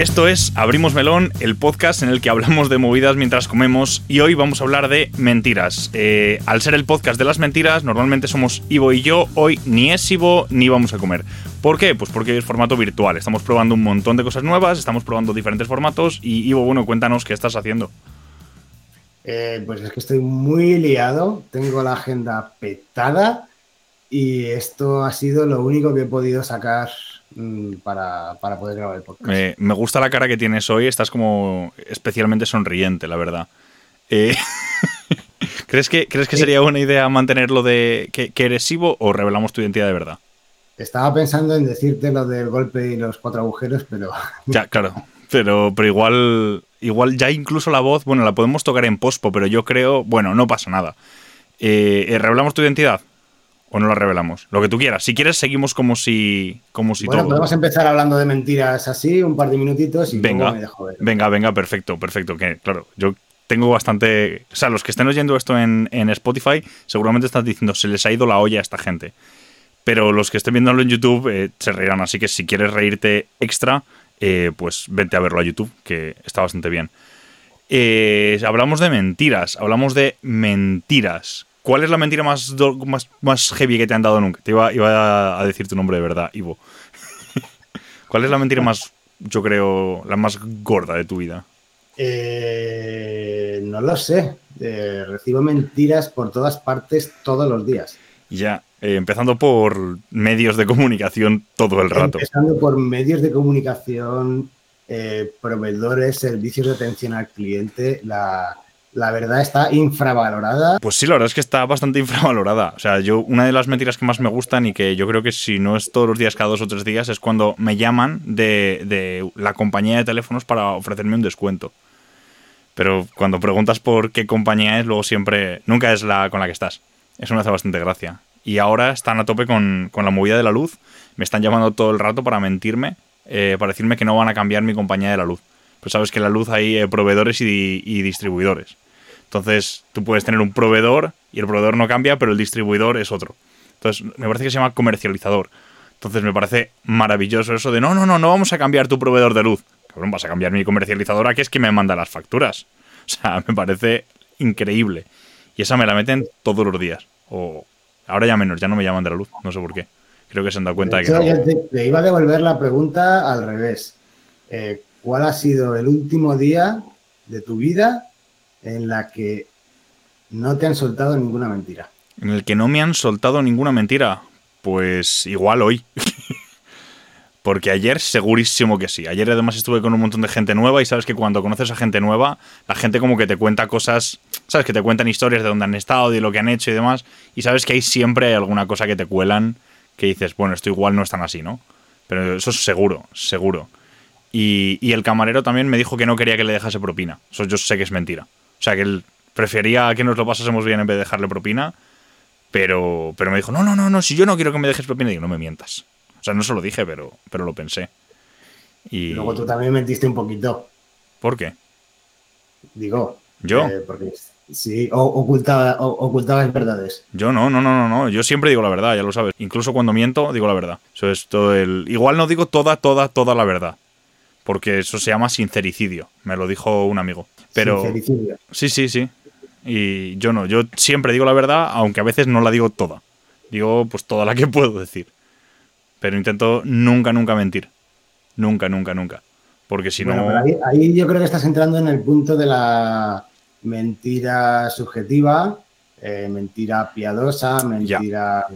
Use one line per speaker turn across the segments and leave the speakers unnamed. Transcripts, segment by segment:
Esto es Abrimos Melón, el podcast en el que hablamos de movidas mientras comemos y hoy vamos a hablar de mentiras. Eh, al ser el podcast de las mentiras, normalmente somos Ivo y yo, hoy ni es Ivo ni vamos a comer. ¿Por qué? Pues porque es formato virtual, estamos probando un montón de cosas nuevas, estamos probando diferentes formatos y Ivo, bueno, cuéntanos qué estás haciendo.
Eh, pues es que estoy muy liado, tengo la agenda petada y esto ha sido lo único que he podido sacar Mm, para, poder grabar el podcast.
me gusta la cara que tienes hoy, estás como especialmente sonriente, la verdad. Eh, ¿crees, que, ¿Crees que sería buena idea mantenerlo de que, eres Ivo o revelamos tu identidad de verdad?
Estaba pensando en decirte lo del golpe y los cuatro agujeros, pero...
Ya, claro. Pero, pero igual, igual ya incluso la voz, bueno, la podemos tocar en pospo, pero yo creo, bueno, no pasa nada. Eh, eh, ¿Revelamos tu identidad? O no la revelamos? Lo que tú quieras. Si quieres, seguimos como si, como si
bueno, podemos empezar hablando de mentiras así, un par de minutitos y
venga, me dejo ver. Venga, venga, perfecto, perfecto. Que, claro, yo tengo bastante. O sea, los que estén oyendo esto en, Spotify, seguramente están diciendo, se les ha ido la olla a esta gente. Pero los que estén viéndolo en YouTube eh, se reirán. Así que si quieres reírte extra, eh, pues vente a verlo a YouTube, que está bastante bien. Eh, hablamos de mentiras, hablamos de mentiras. ¿Cuál es la mentira más, más, heavy que te han dado nunca? Te iba, a decir tu nombre de verdad, Ivo. ¿Cuál es la mentira más, yo creo, la más gorda de tu vida?
Eh, no lo sé. Eh, recibo mentiras por todas partes todos los días.
Ya, eh, empezando por medios de comunicación todo el rato.
Empezando por medios de comunicación, proveedores, servicios de atención al cliente, la, la verdad está infravalorada.
Pues sí, la verdad es que está bastante infravalorada. O sea, yo, una de las mentiras que más me gustan y que yo creo que si no es todos los días, cada dos o tres días, es cuando me llaman de, la compañía de teléfonos para ofrecerme un descuento. Pero cuando preguntas por qué compañía es, luego siempre, nunca es la con la que estás. Eso me hace bastante gracia. Y ahora están a tope con, la movida de la luz. Me están llamando todo el rato para mentirme, eh, para decirme que no van a cambiar mi compañía de la luz. Pues sabes que en la luz hay eh, proveedores y distribuidores. Entonces, tú puedes tener un proveedor y el proveedor no cambia, pero el distribuidor es otro. Entonces, me parece que se llama comercializador. Entonces, me parece maravilloso eso de no, no, no, no vamos a cambiar tu proveedor de luz. Cabrón, vas a cambiar mi comercializadora, que es que me manda las facturas. O sea, me parece increíble. Y esa me la meten todos los días. O ahora ya menos, ya no me llaman de la luz, no sé por qué. Creo que se han dado cuenta de, que.
No. Te, iba a devolver la pregunta al revés. Eh, ¿Cuál ha sido el último día de tu vida en la que no te han soltado ninguna mentira.
En el que no me han soltado ninguna mentira. Pues igual hoy. Porque ayer segurísimo que sí. Ayer además estuve con un montón de gente nueva y sabes que cuando conoces a gente nueva, la gente como que te cuenta cosas, sabes que te cuentan historias de dónde han estado, de lo que han hecho y demás, y sabes que ahí siempre hay alguna cosa que te cuelan que dices, bueno, esto igual no es tan así, ¿no? Pero eso es seguro, seguro. Y, y el camarero también me dijo que no quería que le dejase propina. Eso yo sé que es mentira. O sea, que él prefería que nos lo pasásemos bien en vez de dejarle propina. Pero, pero me dijo, no, no, no, no, si yo no quiero que me dejes propina, digo, no me mientas. O sea, no se lo dije, pero, pero lo pensé.
Y... Luego tú también mentiste un poquito.
¿Por qué?
Digo.
¿Yo?
Eh, porque sí, ocultaba, ocultabas verdades.
Yo no, no, no, no, no. Yo siempre digo la verdad, ya lo sabes. Incluso cuando miento, digo la verdad. Eso es todo el. Igual no digo toda, toda, toda la verdad. Porque eso se llama sincericidio. Me lo dijo un amigo. Pero sí, sí, sí. Y yo no, yo siempre digo la verdad, aunque a veces no la digo toda. Digo pues toda la que puedo decir. Pero intento nunca, nunca mentir. Nunca, nunca, nunca. Porque si no...
Ahí, yo creo que estás entrando en el punto de la mentira subjetiva, eh, mentira piadosa, mentira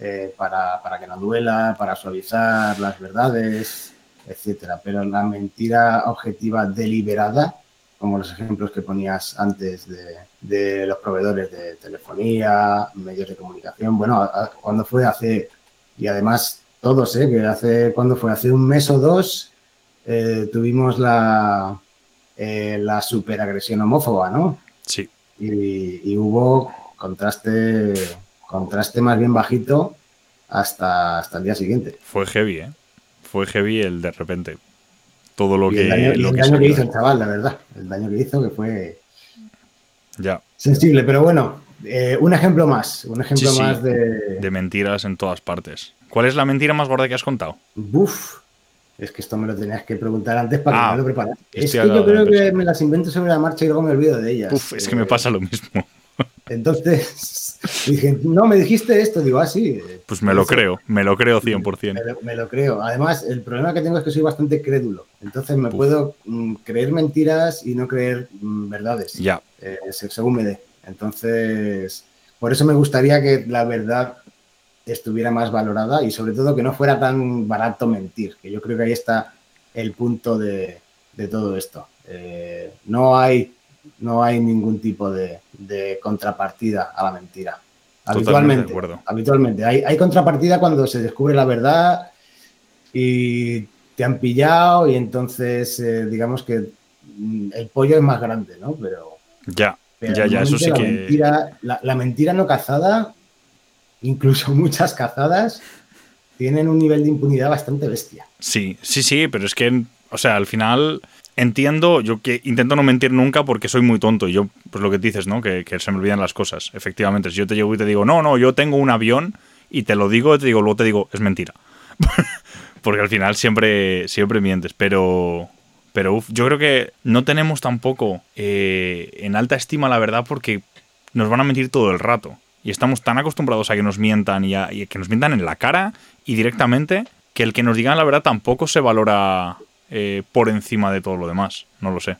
eh, para, para, que no duela, para suavizar las verdades, etcétera. Pero la mentira objetiva deliberada, como los ejemplos que ponías antes de, los proveedores de telefonía, medios de comunicación. Bueno, cuando fue hace, y además todos, ¿eh? que hace, cuando fue hace un mes o dos, eh, tuvimos la, eh, la superagresión homófoba, ¿no?
Sí.
Y, hubo contraste, contraste más bien bajito hasta, hasta el día siguiente.
Fue heavy, ¿eh? Fue heavy el de repente todo lo que.
El daño, que, hizo el chaval, la verdad. El daño que hizo que fue.
Ya.
Sensible, pero bueno, eh, un ejemplo más. Un ejemplo más de.
De mentiras en todas partes. ¿Cuál es la mentira más gorda que has contado?
Buf. Es que esto me lo tenías que preguntar antes para que
Ah,
me lo preparas. Es que yo creo que me las invento sobre la marcha y luego me olvido de ellas.
Uf, es que me pasa lo mismo.
Entonces, dije, no, me dijiste esto. Digo, ah, sí. eh,
Pues me lo creo, me lo creo
Me
100%.
lo, me lo creo. Además, el problema que tengo es que soy bastante crédulo. Entonces me puedo mm, creer mentiras y no creer mm, verdades,
Ya,
eh, se- según me dé. Entonces, por eso me gustaría que la verdad estuviera más valorada y sobre todo que no fuera tan barato mentir, que yo creo que ahí está el punto de, de todo esto. Eh, no, hay, no hay ningún tipo de, de contrapartida a la mentira. Habitualmente, habitualmente. Hay, hay contrapartida cuando se descubre la verdad y te han pillado y entonces eh, digamos que mm, el pollo es más grande, ¿no? Pero,
ya,
pero
ya, ya, eso sí
la
que...
Mentira, la, la mentira no cazada, incluso muchas cazadas, tienen un nivel de impunidad bastante bestia.
Sí, sí, sí, pero es que, o sea, al final entiendo, yo que intento no mentir nunca porque soy muy tonto y yo, pues lo que dices, ¿no? Que, se me olvidan las cosas. Efectivamente, si yo te llego y te digo, no, no, yo tengo un avión y te lo digo, te digo, luego te digo, es mentira. porque al final siempre, siempre mientes, pero... Pero yo creo que no tenemos tampoco eh, en alta estima la verdad porque nos van a mentir todo el rato. Y estamos tan acostumbrados a que nos mientan y a, y que nos mientan en la cara y directamente que el que nos digan la verdad tampoco se valora eh, por encima de todo lo demás. No lo sé.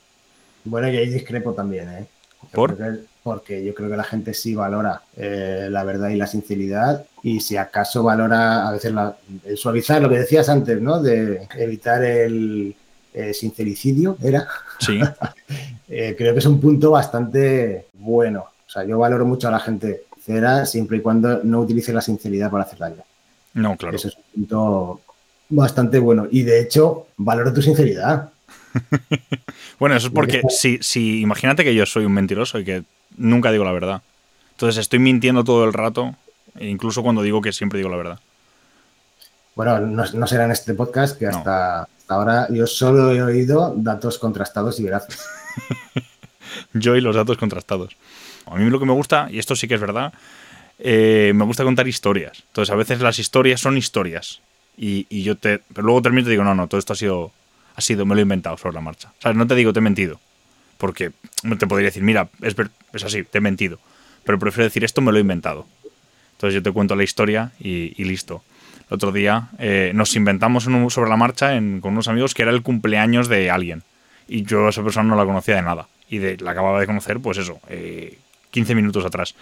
Bueno, y ahí discrepo también, ¿eh? Yo
¿Por?
que- porque yo creo que la gente sí valora eh, la verdad y la sinceridad y si acaso valora a veces la- el suavizar lo que decías antes, ¿no? De evitar el eh, sincericidio, ¿era?
Sí,
Eh, creo que es un punto bastante bueno. O sea, yo valoro mucho a la gente sincera siempre y cuando no utilice la sinceridad para hacer daño.
no, claro.
Eso es un punto bastante bueno. Y de hecho, valoro tu sinceridad.
Bueno, eso es porque si, si imagínate que yo soy un mentiroso y que nunca digo la verdad. Entonces estoy mintiendo todo el rato, e incluso cuando digo que siempre digo la verdad.
Bueno, no, no será en este podcast, que
No.
hasta ahora yo solo he oído datos contrastados y veraces.
Yo y los datos contrastados. A mí lo que me gusta, y esto sí que es verdad, eh, me gusta contar historias. Entonces, a veces las historias son historias. Y, yo te. Pero luego termino y te digo, no, no, todo esto ha sido. Ha sido, me lo he inventado sobre la marcha. ¿Sabes? No te digo, te he mentido. Porque te podría decir, mira, es, es así, te he mentido. Pero prefiero decir, esto me lo he inventado. Entonces yo te cuento la historia y, listo. El otro día eh, nos inventamos sobre la marcha con unos amigos que era el cumpleaños de alguien. Y yo a esa persona no la conocía de nada. Y de, la acababa de conocer, pues eso, eh, 15 minutos atrás.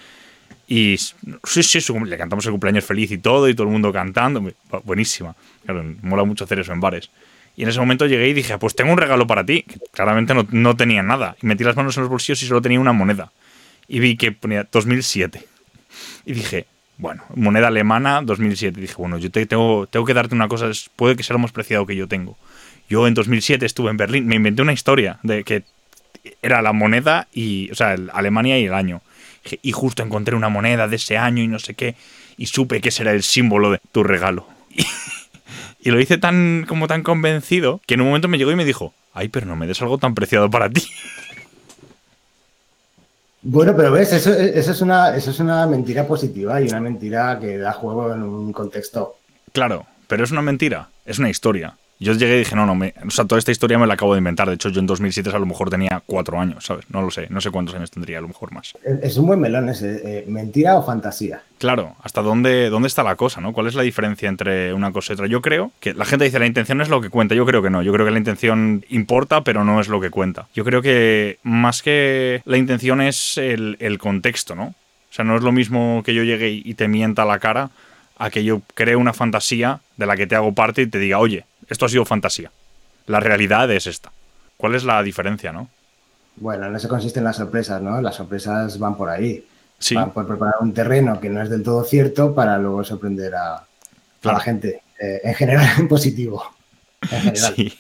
Y sí, sí, su le cantamos el cumpleaños feliz y todo, y todo el mundo cantando. Bu- Buenísima. Claro, mola mucho hacer eso en bares. Y en ese momento llegué y dije, "Ah, pues tengo un regalo para ti. Que claramente no, no tenía nada. Y metí las manos en los bolsillos y solo tenía una moneda. Y vi que ponía 2007. Y dije, bueno, moneda alemana 2007. Y dije, bueno, yo te, tengo, tengo que darte una cosa, puede que sea lo más preciado que yo tengo. Yo en 2007 estuve en Berlín, me inventé una historia de que era la moneda y, o sea, el- Alemania y el año. Y justo encontré una moneda de ese año y no sé qué, y supe que ese era el símbolo de tu regalo. Y, lo hice tan, como tan convencido, que en un momento me llegó y me dijo, ay, pero no me des algo tan preciado para ti.
Bueno, pero ves, eso, eso, es una, eso es una mentira positiva y una mentira que da juego en un contexto.
Claro, pero es una mentira, es una historia. Yo llegué y dije, no, no, me, o sea, toda esta historia me la acabo de inventar. De hecho, yo en 2007 a lo mejor tenía cuatro años, ¿sabes? No lo sé, no sé cuántos años tendría, a lo mejor más.
Es, un buen melón ese. eh, ¿Mentira o fantasía?
Claro, ¿hasta dónde, dónde está la cosa, no? ¿Cuál es la diferencia entre una cosa y otra? Yo creo que la gente dice la intención es lo que cuenta. Yo creo que no. Yo creo que la intención importa, pero no es lo que cuenta. Yo creo que más que la intención es el, el contexto, ¿no? O sea, no es lo mismo que yo llegue y te mienta la cara a que yo cree una fantasía de la que te hago parte y te diga, oye, esto ha sido fantasía. La realidad es esta. ¿Cuál es la diferencia, no?
Bueno, en eso consisten las sorpresas, ¿no? Las sorpresas van por ahí.
Sí,
Van por preparar un terreno que no es del todo cierto para luego sorprender a, la gente. Eh, en general, en positivo. En general.
sí.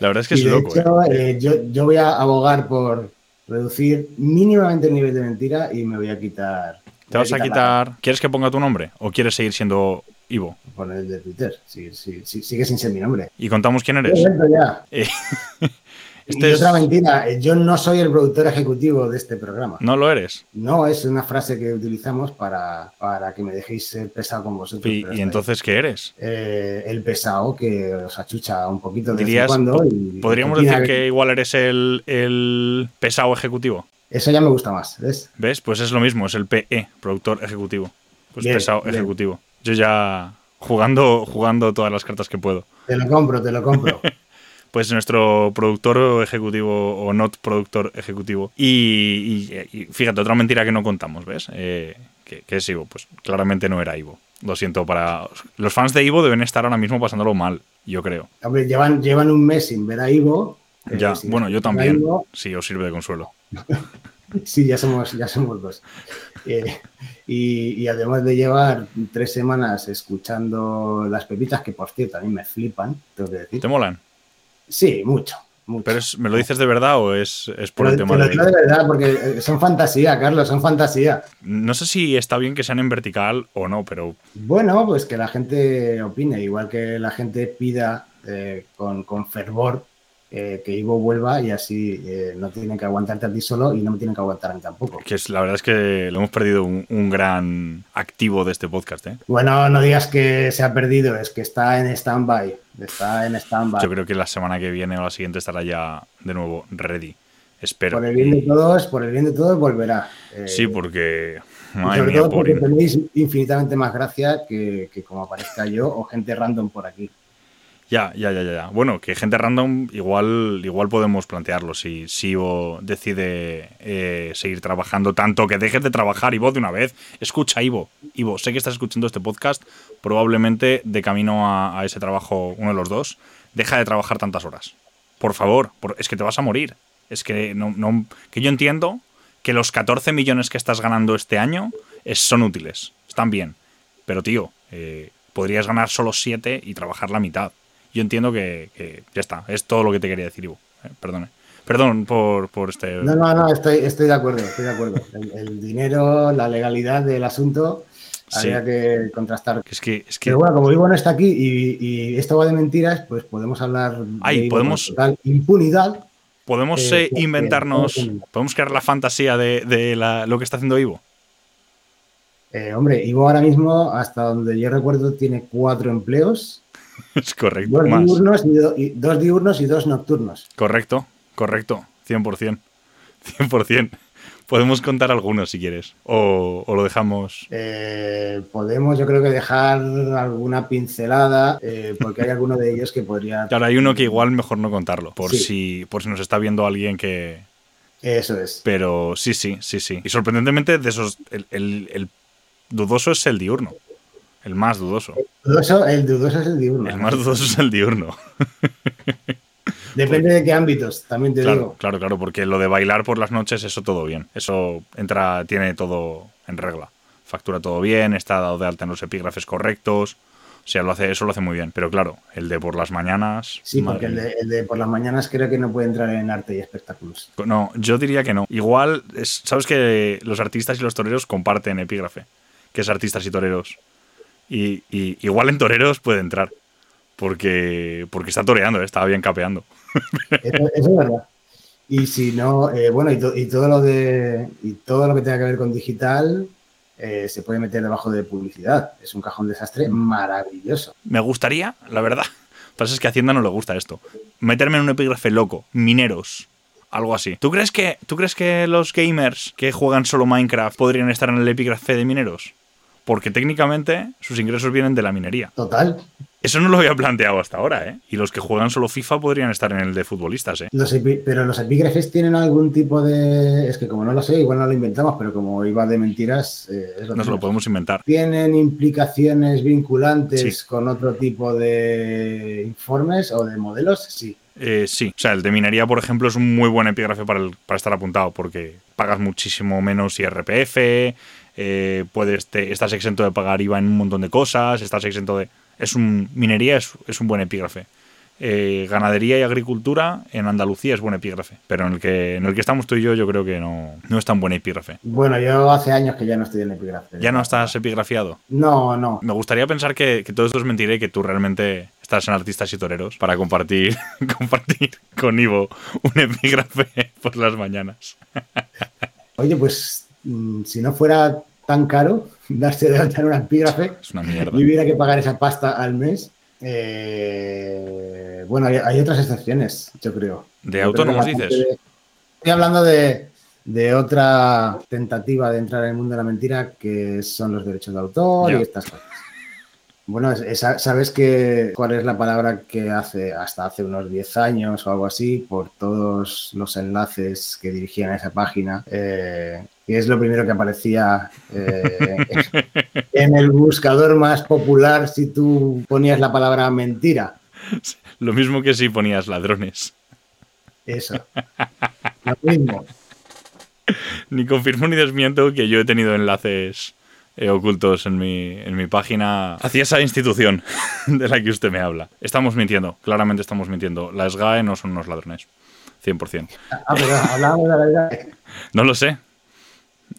La verdad es que
y
es
de
loco. ¿eh?
hecho, eh, yo, yo voy a abogar por reducir mínimamente el nivel de mentira y me voy a quitar.
¿Te vas a quitar... ¿Quieres que ponga tu nombre o quieres seguir siendo Ivo?
Poner el de Twitter. Sí, sí, sí, sigue sin ser mi nombre.
¿Y contamos quién eres?
Ya.
Eh, Este
y
es-
otra mentira, eh, yo no soy el productor ejecutivo de este programa.
No lo eres.
No, es una frase que utilizamos para, para que me dejéis ser pesado con vosotros.
Y, entonces, ¿qué eres?
Eh, el pesado que os achucha un poquito de vez en cuando. y-
Podríamos decir que igual eres el, el pesado ejecutivo.
Eso ya me gusta más, ¿ves?
¿Ves? Pues es lo mismo, es el PE, productor ejecutivo. Pues
Bien,
pesado
bien.
ejecutivo. Yo ya jugando, jugando todas las cartas que puedo.
Te lo compro, te lo compro.
Pues nuestro productor ejecutivo o not productor ejecutivo. Y, y- y fíjate, otra mentira que no contamos, ¿ves? Eh, que, que es Ivo. Pues claramente no era Ivo. Lo siento para... Los fans de Ivo deben estar ahora mismo pasándolo mal, yo creo.
Hombre, llevan, llevan un mes sin ver a Ivo. eh,
Ya, bueno, yo también.
Ivo.
Si os sirve de consuelo.
Sí, ya somos, ya somos dos. Eh, y, y además de llevar tres semanas escuchando las pepitas, que por cierto a mí me flipan, tengo que decir.
¿Te molan?
Sí, mucho, mucho.
¿Pero es- me lo dices de verdad o es, es por el
Pero
tema
te lo
de...
digo de verdad, porque eh, son fantasía, Carlos, son fantasía.
No sé si está bien que sean en vertical o no, pero
Bueno, pues que la gente opine, igual que la gente pida eh, con, con fervor eh, que Ivo vuelva y así eh, no tienen que aguantarte a ti solo y no me tienen que aguantar a mí tampoco.
que es, la verdad es que lo hemos perdido un, un gran activo de este podcast. ¿eh?
Bueno, no digas que se ha perdido, es que está en stand-by. Está en stand-by.
Yo creo que la semana que viene o la siguiente estará ya de nuevo ready. Espero.
Por el bien de todos, por el bien de todos volverá. Eh,
Sí, porque... Madre
sobre
mía,
todo porque tenéis infinitamente más gracia que, que como aparezca yo o gente random por aquí.
Ya, ya, ya, ya. Bueno, que gente random igual, igual podemos plantearlo. Si, si Ivo decide eh, seguir trabajando tanto, que dejes de trabajar, Ivo, de una vez. Escucha, Ivo. Ivo, sé que estás escuchando este podcast, probablemente de camino a, ese trabajo, uno de los dos. Deja de trabajar tantas horas. Por favor, es que te vas a morir. Es que no, no- que yo entiendo que los 14 millones que estás ganando este año son útiles, están bien. Pero tío, eh, podrías ganar solo 7 y trabajar la mitad. Yo entiendo que, que ya está, es todo lo que te quería decir, Ivo. Eh, perdone. Perdón por, por este...
No, no, no, estoy, estoy de acuerdo, estoy de acuerdo. El, el dinero, la legalidad del asunto,
Sí.
habría que contrastar.
Es que, es que
Pero bueno, como Ivo no está aquí y, y esto va de mentiras, pues podemos hablar de
Ay,
Ivo
podemos-
total impunidad.
podemos
eh,
eh, inventarnos, podemos crear la fantasía de, de la- lo que está haciendo Ivo.
Eh, hombre, Ivo ahora mismo, hasta donde yo recuerdo, tiene cuatro empleos,
Es correcto,
dos
más.
diurnos y, do- y- dos diurnos y dos nocturnos.
Correcto, correcto, 100%. 100%. Podemos contar algunos si quieres. O, o lo dejamos.
Eh, podemos, yo creo que dejar alguna pincelada, eh, porque hay alguno de ellos que podría.
Claro, hay uno que igual mejor no contarlo. Por,
Sí.
si, por si nos está viendo alguien que.
Eso es.
Pero sí, sí, sí, sí. Y sorprendentemente, de esos. El, el- el dudoso es el diurno. El más dudoso.
Dudoso- el dudoso es el diurno.
El más dudoso es el diurno.
Depende de qué ámbitos, también te
Claro,
digo.
claro, claro, porque lo de bailar por las noches, eso todo bien. Eso entra, tiene todo en regla. Factura todo bien, está dado de alta en los epígrafes correctos. O sea, lo hace, eso lo hace muy bien. Pero claro, el de por las mañanas.
Sí, porque el de, el de por las mañanas creo que no puede entrar en arte y espectáculos.
No, yo diría que no. Igual, es- sabes que los artistas y los toreros comparten epígrafe, que es artistas y toreros. Y, y igual en toreros puede entrar. Porque, porque está toreando, eh, estaba bien capeando.
Eso, eso es verdad. Y si no, eh, bueno, y, to- y todo lo de y todo lo que tenga que ver con digital eh, se puede meter debajo de publicidad. Es un cajón desastre maravilloso.
Me gustaría, la verdad. Pasa es que a Hacienda no le gusta esto. Meterme en un epígrafe loco, mineros, algo así. ¿Tú crees que, ¿tú crees que los gamers que juegan solo Minecraft podrían estar en el epígrafe de mineros? Porque técnicamente sus ingresos vienen de la minería.
Total.
Eso no lo había planteado hasta ahora, ¿eh? Y los que juegan solo FIFA podrían estar en el de futbolistas, ¿eh?
Los pero los epígrafes tienen algún tipo de. Es que como no lo sé, igual no lo inventamos, pero como iba de mentiras, eh, es lo
Nos lo podemos inventar.
¿Tienen implicaciones vinculantes
Sí.
con otro tipo de informes o de modelos? Sí.
Eh, sí, o sea, el de minería, por ejemplo, es un muy buen epígrafe para, el- para estar apuntado, porque pagas muchísimo menos IRPF, eh, puedes te- estás exento de pagar IVA en un montón de cosas, estás exento de... Es un, minería es, es un buen epígrafe. Eh, ganadería y agricultura en Andalucía es buen epígrafe, pero en el que, en el que estamos tú y yo yo creo que no, no es tan buen epígrafe.
Bueno, yo hace años que ya no estoy en epígrafe.
¿Ya no estás epigrafiado?
No, no.
Me gustaría pensar que, que todo esto es mentira y que tú realmente Estás en Artistas y Toreros para compartir, compartir con Ivo un epígrafe por las mañanas.
Oye, pues si no fuera tan caro darse de alta en un epígrafe
Es una mierda.
y hubiera que pagar esa pasta al mes. eh, bueno, hay, hay otras excepciones, yo creo.
¿De
Yo
autónomos dices?
de- Estoy hablando de, de otra tentativa de entrar en el mundo de la mentira, que son los derechos de autor
Ya.
y estas cosas. Bueno, es- ¿sabes que, cuál es la palabra que hace hasta hace unos 10 años o algo así, por todos los enlaces que dirigían a esa página? eh, y es lo primero que aparecía eh, en el buscador más popular si tú ponías la palabra mentira.
Lo mismo que si ponías ladrones.
Eso. Lo mismo.
Ni confirmo ni desmiento que yo he tenido enlaces eh, ocultos en mi, en mi página hacia esa institución de la que usted me habla. Estamos mintiendo, claramente estamos mintiendo. La SGAE no son unos ladrones. 100%.
Ah, pero hablábamos de la verdad.
No lo sé.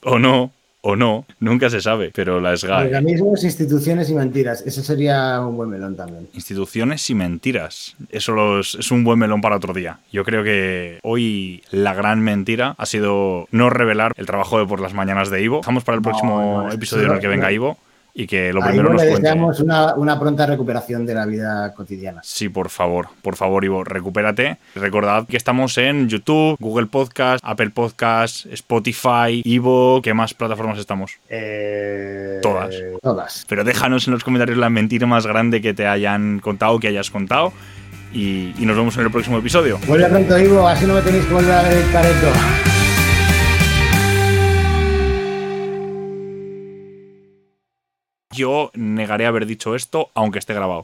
O no, o no. Nunca se sabe. Pero la SGAE.
Organismos, instituciones y mentiras. Ese sería un buen melón también.
Instituciones y mentiras. Eso los- es un buen melón para otro día. Yo creo que hoy la gran mentira ha sido no revelar el trabajo de por las mañanas de Ivo. Dejamos para el
No,
próximo
no,
episodio
eso
en el que venga. Ivo y que lo primero nos cuente.
deseamos una, una pronta recuperación de la vida cotidiana.
Sí, por favor, por favor, Ivo, recupérate. Recordad que estamos en YouTube, Google Podcast, Apple Podcast, Spotify, Ivo. ¿Qué más plataformas estamos?
Eh,
Todas.
Todas.
Pero déjanos en los comentarios la mentira más grande que te hayan contado, que hayas contado. Y, y nos vemos en el próximo episodio.
Vuelve pronto, Ivo, así no me tenéis que volver a ver el careto.
Yo negaré haber dicho esto, aunque esté grabado.